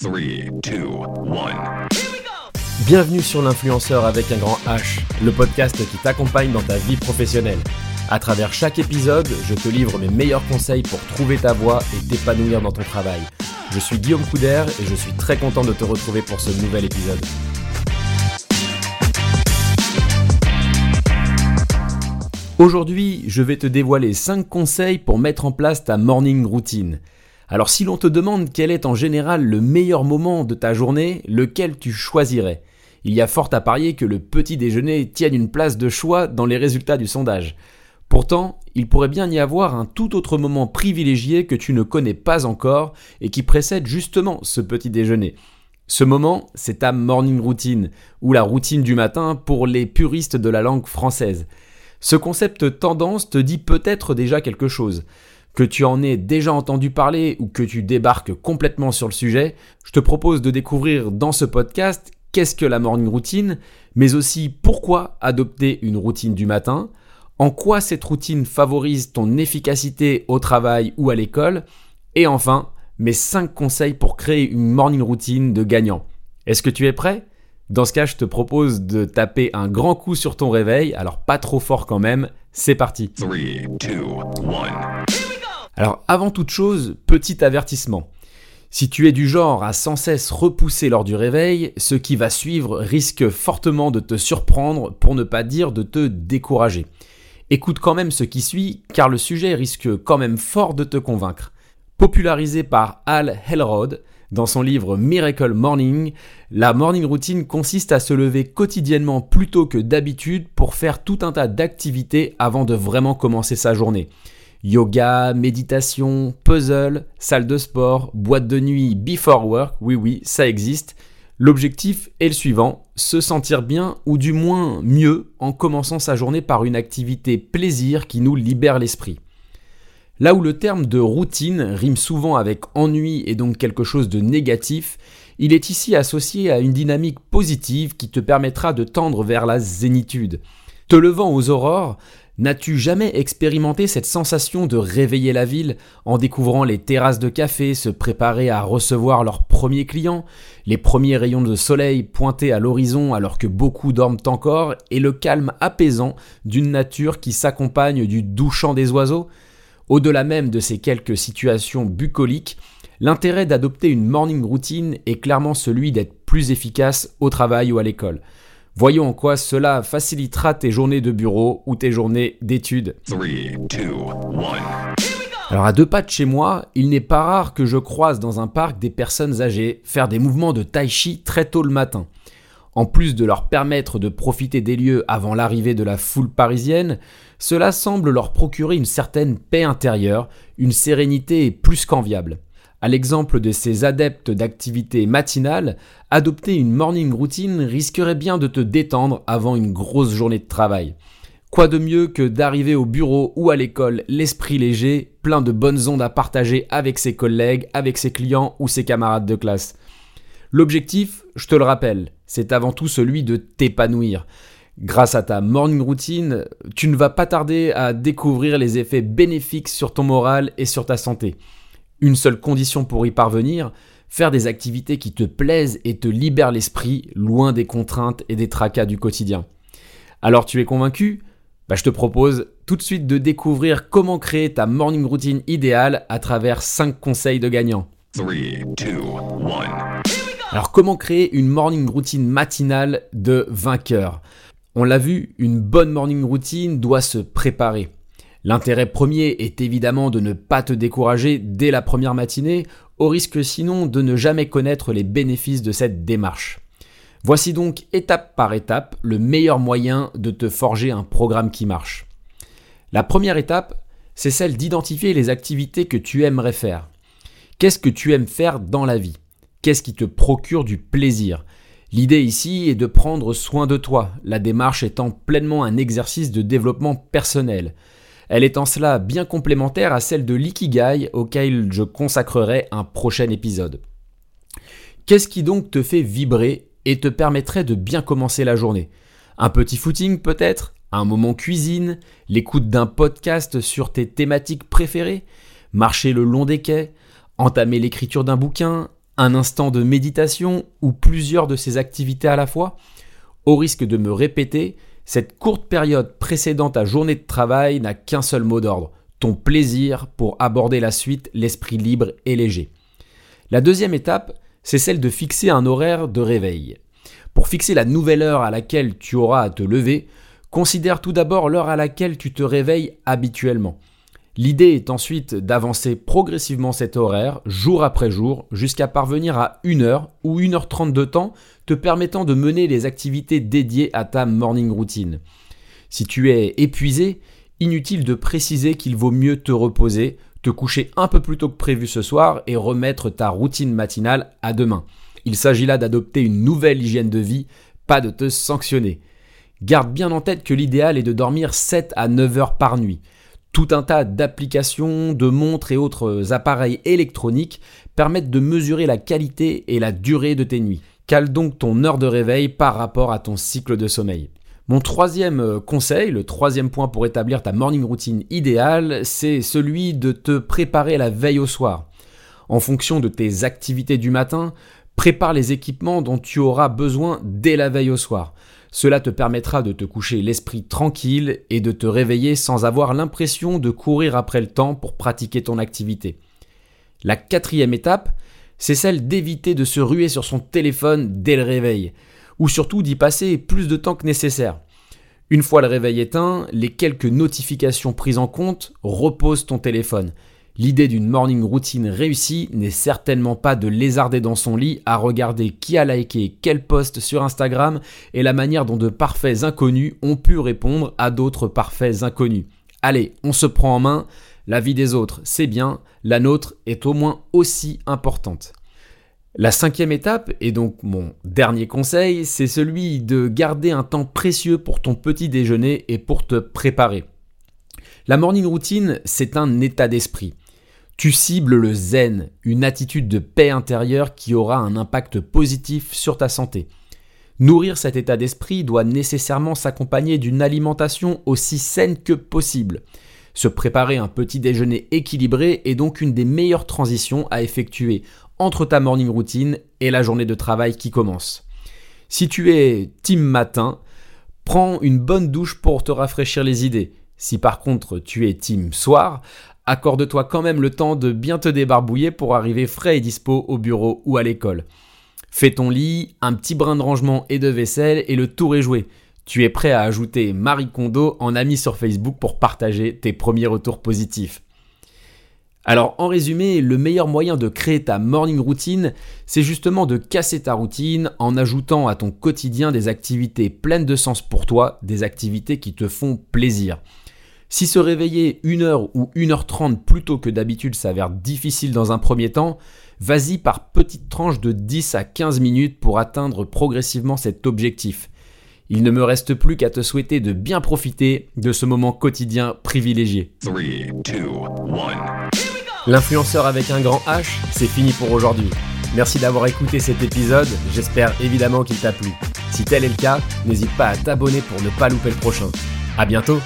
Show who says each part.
Speaker 1: 3, 2, 1.
Speaker 2: Bienvenue sur l'influenceur avec un grand H, le podcast qui t'accompagne dans ta vie professionnelle. À travers chaque épisode, je te livre mes meilleurs conseils pour trouver ta voie et t'épanouir dans ton travail. Je suis Guillaume Couder et je suis très content de te retrouver pour ce nouvel épisode. Aujourd'hui, je vais te dévoiler 5 conseils pour mettre en place ta morning routine. Alors si l'on te demande quel est en général le meilleur moment de ta journée, lequel tu choisirais? Il y a fort à parier que le petit déjeuner tienne une place de choix dans les résultats du sondage. Pourtant, il pourrait bien y avoir un tout autre moment privilégié que tu ne connais pas encore et qui précède justement ce petit déjeuner. Ce moment, c'est ta morning routine, ou la routine du matin pour les puristes de la langue française. Ce concept tendance te dit peut-être déjà quelque chose que tu en aies déjà entendu parler ou que tu débarques complètement sur le sujet, je te propose de découvrir dans ce podcast qu'est-ce que la morning routine, mais aussi pourquoi adopter une routine du matin, en quoi cette routine favorise ton efficacité au travail ou à l'école, et enfin mes 5 conseils pour créer une morning routine de gagnant. Est-ce que tu es prêt? Dans ce cas, je te propose de taper un grand coup sur ton réveil, alors pas trop fort quand même, c'est parti.
Speaker 1: 3, 2, 1.
Speaker 2: Alors avant toute chose, petit avertissement. Si tu es du genre à sans cesse repousser lors du réveil, ce qui va suivre risque fortement de te surprendre, pour ne pas dire de te décourager. Écoute quand même ce qui suit, car le sujet risque quand même fort de te convaincre. Popularisé par Al Hellrod, dans son livre Miracle Morning, la morning routine consiste à se lever quotidiennement plus tôt que d'habitude pour faire tout un tas d'activités avant de vraiment commencer sa journée. Yoga, méditation, puzzle, salle de sport, boîte de nuit, before work, oui oui, ça existe. L'objectif est le suivant, se sentir bien ou du moins mieux en commençant sa journée par une activité plaisir qui nous libère l'esprit. Là où le terme de routine rime souvent avec ennui et donc quelque chose de négatif, il est ici associé à une dynamique positive qui te permettra de tendre vers la zénitude. Te levant aux aurores, N'as-tu jamais expérimenté cette sensation de réveiller la ville en découvrant les terrasses de café se préparer à recevoir leurs premiers clients, les premiers rayons de soleil pointés à l'horizon alors que beaucoup dorment encore et le calme apaisant d'une nature qui s'accompagne du doux chant des oiseaux? Au-delà même de ces quelques situations bucoliques, l'intérêt d'adopter une morning routine est clairement celui d'être plus efficace au travail ou à l'école. Voyons en quoi cela facilitera tes journées de bureau ou tes journées d'études.
Speaker 1: 3, 2, 1.
Speaker 2: Alors à deux pas de chez moi, il n'est pas rare que je croise dans un parc des personnes âgées faire des mouvements de tai chi très tôt le matin. En plus de leur permettre de profiter des lieux avant l'arrivée de la foule parisienne, cela semble leur procurer une certaine paix intérieure, une sérénité plus qu'enviable. À l'exemple de ces adeptes d'activités matinales, adopter une morning routine risquerait bien de te détendre avant une grosse journée de travail. Quoi de mieux que d'arriver au bureau ou à l'école l'esprit léger, plein de bonnes ondes à partager avec ses collègues, avec ses clients ou ses camarades de classe. L'objectif, je te le rappelle, c'est avant tout celui de t'épanouir. Grâce à ta morning routine, tu ne vas pas tarder à découvrir les effets bénéfiques sur ton moral et sur ta santé. Une seule condition pour y parvenir, faire des activités qui te plaisent et te libèrent l'esprit, loin des contraintes et des tracas du quotidien. Alors tu es convaincu? Bah, Je te propose tout de suite de découvrir comment créer ta morning routine idéale à travers 5 conseils de gagnants.
Speaker 1: 3, 2, 1.
Speaker 2: Alors comment créer une morning routine matinale de vainqueur? On l'a vu, une bonne morning routine doit se préparer. L'intérêt premier est évidemment de ne pas te décourager dès la première matinée, au risque sinon de ne jamais connaître les bénéfices de cette démarche. Voici donc étape par étape le meilleur moyen de te forger un programme qui marche. La première étape, c'est celle d'identifier les activités que tu aimerais faire. Qu'est-ce que tu aimes faire dans la vie? Qu'est-ce qui te procure du plaisir? L'idée ici est de prendre soin de toi, la démarche étant pleinement un exercice de développement personnel. Elle est en cela bien complémentaire à celle de l'ikigai auquel je consacrerai un prochain épisode. Qu'est-ce qui donc te fait vibrer et te permettrait de bien commencer la journée? Un petit footing peut-être? Un moment cuisine? L'écoute d'un podcast sur tes thématiques préférées? Marcher le long des quais? Entamer l'écriture d'un bouquin? Un instant de méditation? Ou plusieurs de ces activités à la fois? Au risque de me répéter, cette courte période précédant ta journée de travail n'a qu'un seul mot d'ordre, ton plaisir pour aborder la suite l'esprit libre et léger. La deuxième étape, c'est celle de fixer un horaire de réveil. Pour fixer la nouvelle heure à laquelle tu auras à te lever, considère tout d'abord l'heure à laquelle tu te réveilles habituellement. L'idée est ensuite d'avancer progressivement cet horaire, jour après jour, jusqu'à parvenir à 1 heure ou 1h30 de temps, te permettant de mener les activités dédiées à ta morning routine. Si tu es épuisé, inutile de préciser qu'il vaut mieux te reposer, te coucher un peu plus tôt que prévu ce soir et remettre ta routine matinale à demain. Il s'agit là d'adopter une nouvelle hygiène de vie, pas de te sanctionner. Garde bien en tête que l'idéal est de dormir 7 à 9 heures par nuit. Tout un tas d'applications, de montres et autres appareils électroniques permettent de mesurer la qualité et la durée de tes nuits. Cale donc ton heure de réveil par rapport à ton cycle de sommeil. Mon troisième euh, conseil, le troisième point pour établir ta morning routine idéale, c'est celui de te préparer la veille au soir. En fonction de tes activités du matin, prépare les équipements dont tu auras besoin dès la veille au soir. Cela te permettra de te coucher l'esprit tranquille et de te réveiller sans avoir l'impression de courir après le temps pour pratiquer ton activité. La quatrième étape, c'est celle d'éviter de se ruer sur son téléphone dès le réveil, ou surtout d'y passer plus de temps que nécessaire. Une fois le réveil éteint, les quelques notifications prises en compte reposent ton téléphone. L'idée d'une morning routine réussie n'est certainement pas de lézarder dans son lit à regarder qui a liké quel post sur Instagram et la manière dont de parfaits inconnus ont pu répondre à d'autres parfaits inconnus. Allez, on se prend en main, la vie des autres c'est bien, la nôtre est au moins aussi importante. La cinquième étape, et donc mon dernier conseil, c'est celui de garder un temps précieux pour ton petit déjeuner et pour te préparer. La morning routine, c'est un état d'esprit. Tu cibles le zen, une attitude de paix intérieure qui aura un impact positif sur ta santé. Nourrir cet état d'esprit doit nécessairement s'accompagner d'une alimentation aussi saine que possible. Se préparer un petit déjeuner équilibré est donc une des meilleures transitions à effectuer entre ta morning routine et la journée de travail qui commence. Si tu es team matin, prends une bonne douche pour te rafraîchir les idées. Si par contre tu es team soir, accorde-toi quand même le temps de bien te débarbouiller pour arriver frais et dispo au bureau ou à l'école. Fais ton lit, un petit brin de rangement et de vaisselle et le tour est joué. Tu es prêt à ajouter Marie Kondo en ami sur Facebook pour partager tes premiers retours positifs. Alors en résumé, le meilleur moyen de créer ta morning routine, c'est justement de casser ta routine en ajoutant à ton quotidien des activités pleines de sens pour toi, des activités qui te font plaisir. Si se réveiller 1 heure ou 1h30 plus tôt que d'habitude s'avère difficile dans un premier temps, vas-y par petites tranches de 10 à 15 minutes pour atteindre progressivement cet objectif. Il ne me reste plus qu'à te souhaiter de bien profiter de ce moment quotidien privilégié. L'influenceur avec un grand H, c'est fini pour aujourd'hui. Merci d'avoir écouté cet épisode, j'espère évidemment qu'il t'a plu. Si tel est le cas, n'hésite pas à t'abonner pour ne pas louper le prochain. A bientôt